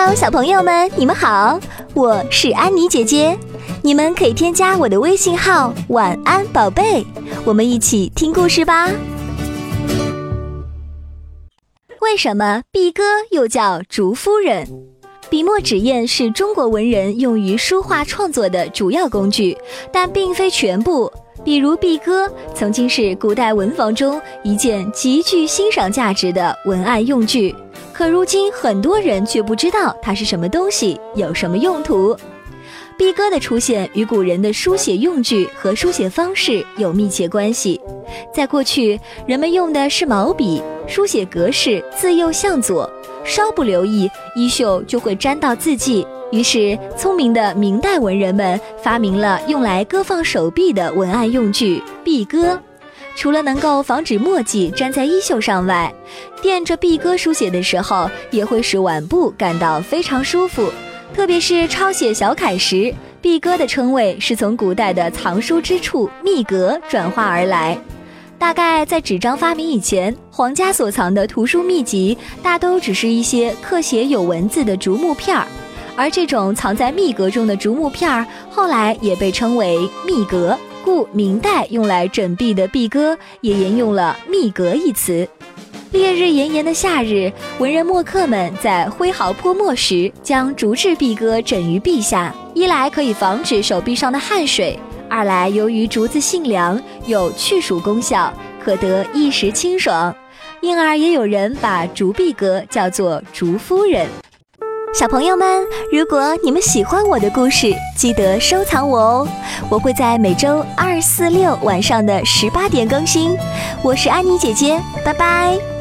Hello，小朋友们，你们好，我是安妮姐姐。你们可以添加我的微信号“晚安宝贝”，我们一起听故事吧。为什么毕哥又叫竹夫人？笔墨纸砚是中国文人用于书画创作的主要工具，但并非全部。比如毕哥曾经是古代文房中一件极具欣赏价值的文案用具，可如今很多人却不知道它是什么东西，有什么用途。碧歌的出现与古人的书写用具和书写方式有密切关系。在过去，人们用的是毛笔，书写格式自右向左，稍不留意，衣袖就会沾到字迹。于是，聪明的明代文人们发明了用来搁放手臂的文案用具——壁鸽。除了能够防止墨迹粘在衣袖上外，垫着壁鸽书写的时候，也会使腕部感到非常舒服。特别是抄写小楷时，壁鸽的称谓是从古代的藏书之处密阁转化而来。大概在纸张发明以前，皇家所藏的图书秘籍大都只是一些刻写有文字的竹木片儿。而这种藏在密阁中的竹木片儿，后来也被称为密阁，故明代用来枕壁的壁鸽也沿用了密阁一词。烈日炎炎的夏日，文人墨客们在挥毫泼墨时，将竹制壁鸽枕于壁下，一来可以防止手臂上的汗水，二来由于竹子性凉，有去暑功效，可得一时清爽，因而也有人把竹壁鸽叫做竹夫人。小朋友们，如果你们喜欢我的故事，记得收藏我哦！我会在每周二、四、六晚上的十八点更新。我是安妮姐姐，拜拜。